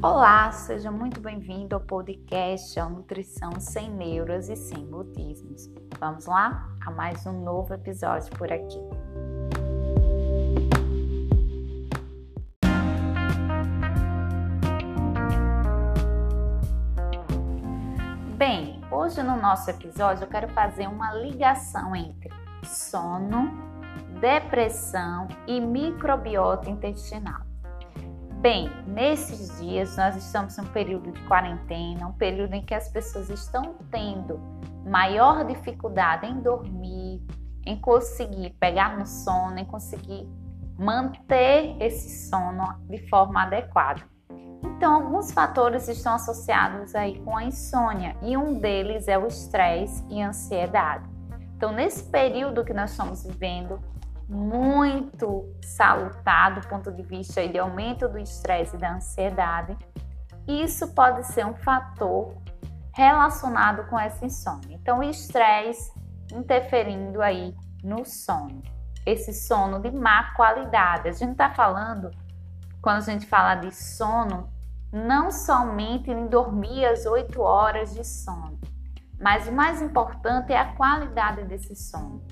Olá, seja muito bem-vindo ao podcast A Nutrição Sem Neuras e Sem Mutismos. Vamos lá a mais um novo episódio por aqui. Bem, hoje no nosso episódio eu quero fazer uma ligação entre sono, depressão e microbiota intestinal. Bem, nesses dias nós estamos em um período de quarentena, um período em que as pessoas estão tendo maior dificuldade em dormir, em conseguir pegar no sono, em conseguir manter esse sono de forma adequada. Então, alguns fatores estão associados aí com a insônia e um deles é o estresse e a ansiedade. Então, nesse período que nós estamos vivendo, muito salutar do ponto de vista de aumento do estresse e da ansiedade, isso pode ser um fator relacionado com essa insônia. Então, o estresse interferindo aí no sono, esse sono de má qualidade. A gente está falando, quando a gente fala de sono, não somente em dormir as 8 horas de sono, mas o mais importante é a qualidade desse sono.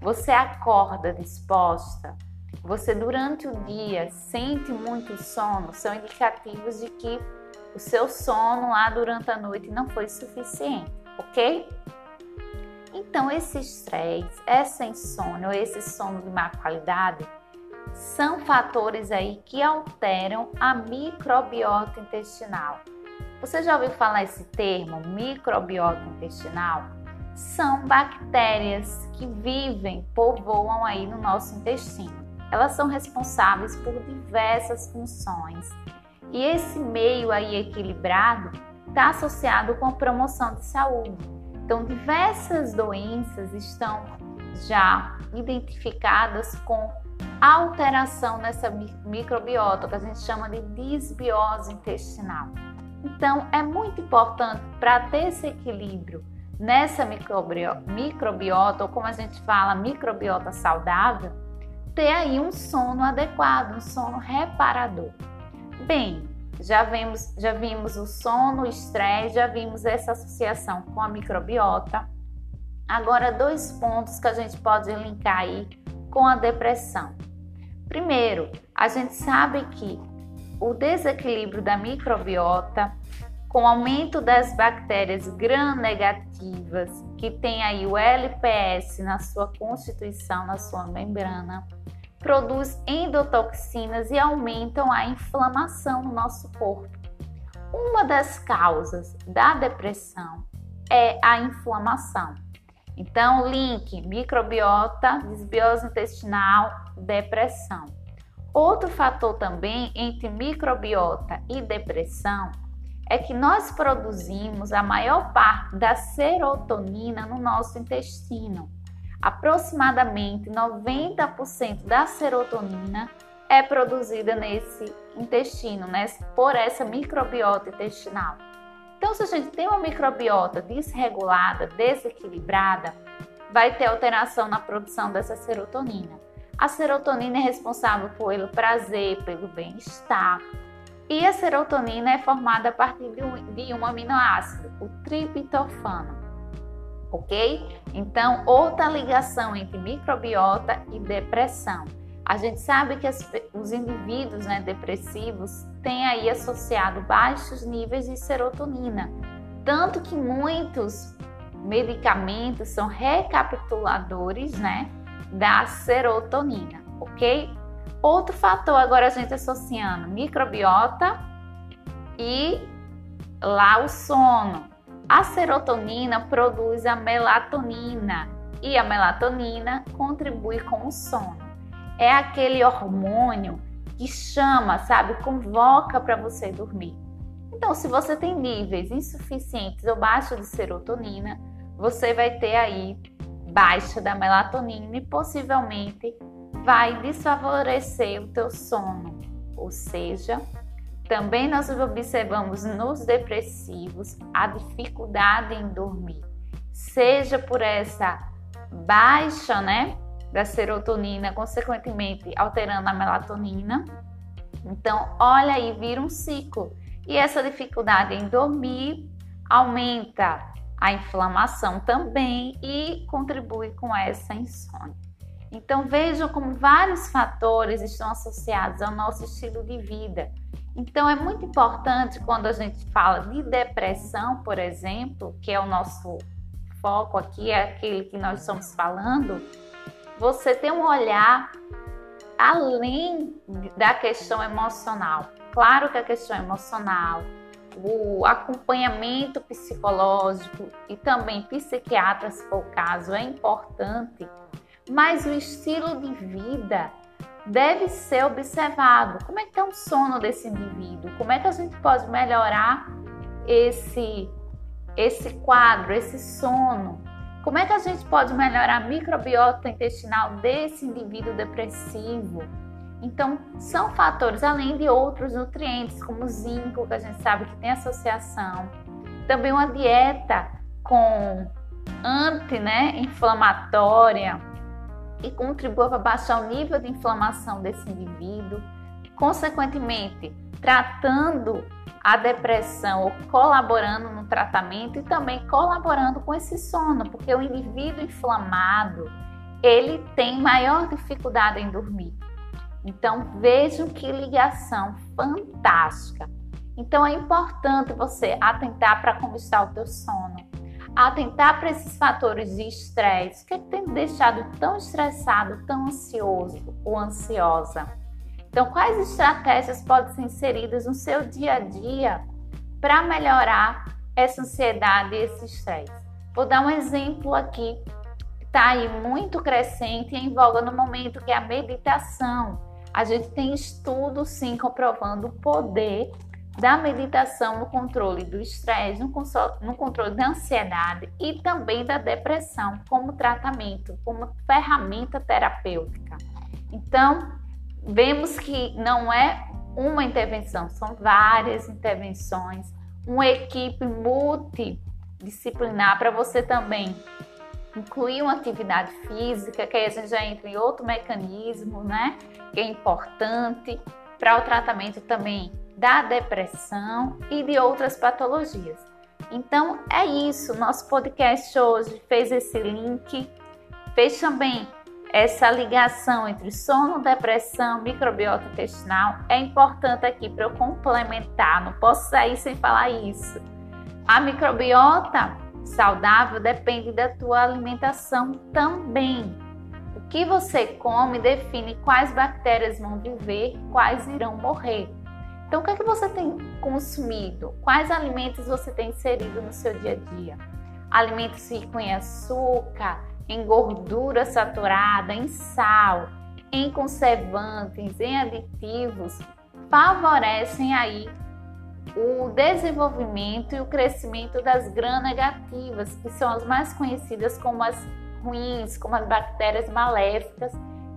Você acorda disposta? Você durante o dia sente muito sono? São indicativos de que o seu sono lá durante a noite não foi suficiente, ok? Então, esse estresse, essa insônia esse sono de má qualidade são fatores aí que alteram a microbiota intestinal. Você já ouviu falar esse termo, microbiota intestinal? São bactérias que vivem, povoam aí no nosso intestino. Elas são responsáveis por diversas funções. E esse meio aí equilibrado está associado com a promoção de saúde. Então, diversas doenças estão já identificadas com alteração nessa microbiota, que a gente chama de disbiose intestinal. Então, é muito importante para ter esse equilíbrio nessa microbiota, ou como a gente fala, microbiota saudável, ter aí um sono adequado, um sono reparador. Bem, já vimos, já vimos o sono, o estresse, já vimos essa associação com a microbiota. Agora, dois pontos que a gente pode linkar aí com a depressão. Primeiro, a gente sabe que o desequilíbrio da microbiota com aumento das bactérias gram-negativas, que tem aí o LPS na sua constituição, na sua membrana, produz endotoxinas e aumentam a inflamação no nosso corpo. Uma das causas da depressão é a inflamação. Então, link microbiota, desbiose intestinal, depressão. Outro fator também entre microbiota e depressão é que nós produzimos a maior parte da serotonina no nosso intestino. Aproximadamente 90% da serotonina é produzida nesse intestino, né, por essa microbiota intestinal. Então, se a gente tem uma microbiota desregulada, desequilibrada, vai ter alteração na produção dessa serotonina. A serotonina é responsável pelo prazer, pelo bem-estar, e a serotonina é formada a partir de um, de um aminoácido, o triptofano. Ok? Então, outra ligação entre microbiota e depressão. A gente sabe que as, os indivíduos né, depressivos têm aí associado baixos níveis de serotonina, tanto que muitos medicamentos são recapituladores né, da serotonina, ok? Outro fator agora a gente associando microbiota e lá o sono. A serotonina produz a melatonina e a melatonina contribui com o sono. É aquele hormônio que chama, sabe, convoca para você dormir. Então, se você tem níveis insuficientes ou baixos de serotonina, você vai ter aí baixa da melatonina e possivelmente vai desfavorecer o teu sono. Ou seja, também nós observamos nos depressivos a dificuldade em dormir, seja por essa baixa, né, da serotonina, consequentemente alterando a melatonina. Então, olha aí, vira um ciclo. E essa dificuldade em dormir aumenta a inflamação também e contribui com essa insônia. Então vejam como vários fatores estão associados ao nosso estilo de vida. Então é muito importante quando a gente fala de depressão, por exemplo, que é o nosso foco aqui, é aquele que nós estamos falando, você ter um olhar além da questão emocional. Claro que a questão emocional, o acompanhamento psicológico e também psiquiatra, se for o caso, é importante mas o estilo de vida deve ser observado. Como é que está o sono desse indivíduo? Como é que a gente pode melhorar esse esse quadro, esse sono? Como é que a gente pode melhorar a microbiota intestinal desse indivíduo depressivo? Então, são fatores além de outros nutrientes, como zinco, que a gente sabe que tem associação. Também uma dieta com anti-inflamatória, né, e contribua para baixar o nível de inflamação desse indivíduo, consequentemente, tratando a depressão ou colaborando no tratamento e também colaborando com esse sono, porque o indivíduo inflamado, ele tem maior dificuldade em dormir. Então, vejam que ligação fantástica. Então, é importante você atentar para como está o teu sono atentar para esses fatores de estresse. O que, é que tem deixado tão estressado, tão ansioso ou ansiosa? Então, quais estratégias podem ser inseridas no seu dia a dia para melhorar essa ansiedade e esse estresse? Vou dar um exemplo aqui que está aí muito crescente e em voga no momento, que é a meditação. A gente tem estudos sim comprovando o poder da meditação no controle do estresse, no, no, controle da ansiedade e também da depressão como tratamento, como ferramenta terapêutica. Então, vemos que não é uma intervenção, são várias intervenções, uma equipe multidisciplinar para você também incluir uma atividade física, que aí a gente já entra em outro mecanismo, né? Que é importante para o tratamento também da depressão e de outras patologias. Então é isso, nosso podcast hoje fez esse link, fez também essa ligação entre sono, depressão, microbiota intestinal. É importante aqui para eu complementar, não posso sair sem falar isso. A microbiota saudável depende da tua alimentação também. O que você come define quais bactérias vão viver, quais irão morrer. Então, o que é que você tem consumido? Quais alimentos você tem inserido no seu dia a dia? Alimentos ricos em açúcar, em gordura saturada, em sal, em conservantes, em aditivos, favorecem aí o desenvolvimento e o crescimento das gram-negativas, que são as mais conhecidas como as ruins, como as bactérias maléficas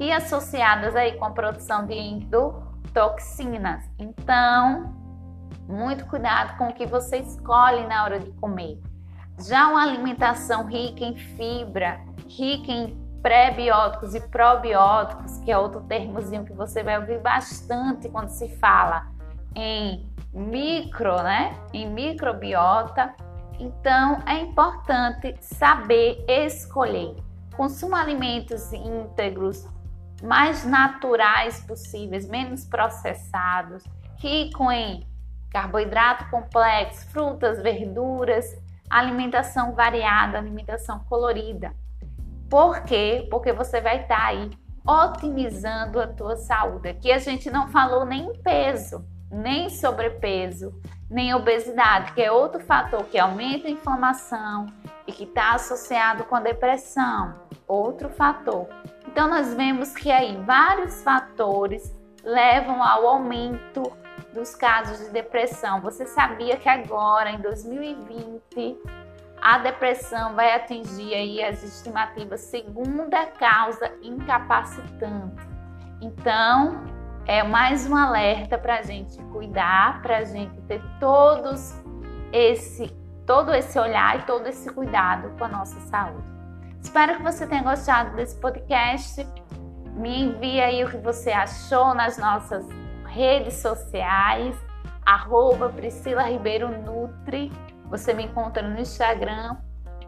e associadas aí com a produção de endo toxinas. Então, muito cuidado com o que você escolhe na hora de comer. Já uma alimentação rica em fibra, rica em pré-bióticos e probióticos, que é outro termozinho que você vai ouvir bastante quando se fala em micro, né? Em microbiota. Então, é importante saber escolher. Consuma alimentos íntegros, mais naturais possíveis, menos processados, rico em carboidrato complexo, frutas, verduras, alimentação variada, alimentação colorida. Por quê? Porque você vai estar tá aí otimizando a tua saúde. Aqui a gente não falou nem em peso, nem sobrepeso, nem obesidade, que é outro fator que aumenta a inflamação e que está associado com a depressão. Outro fator. Então, nós vemos que aí vários fatores levam ao aumento dos casos de depressão. Você sabia que agora, em 2020, a depressão vai atingir aí as estimativas segunda causa incapacitante. Então, é mais um alerta para a gente cuidar, para a gente ter todos esse, todo esse olhar e todo esse cuidado com a nossa saúde. Espero que você tenha gostado desse podcast. Me envie aí o que você achou nas nossas redes sociais. arroba Priscila Ribeiro Nutri. Você me encontra no Instagram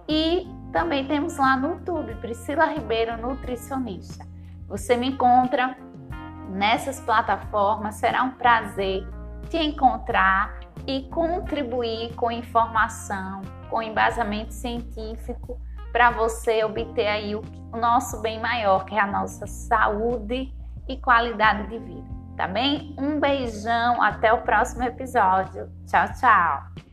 e também temos lá no YouTube, Priscila Ribeiro Nutricionista. Você me encontra nessas plataformas, será um prazer te encontrar e contribuir com informação, com embasamento científico para você obter aí o, o nosso bem maior, que é a nossa saúde e qualidade de vida. Tá bem? Um beijão, até o próximo episódio. Tchau, tchau.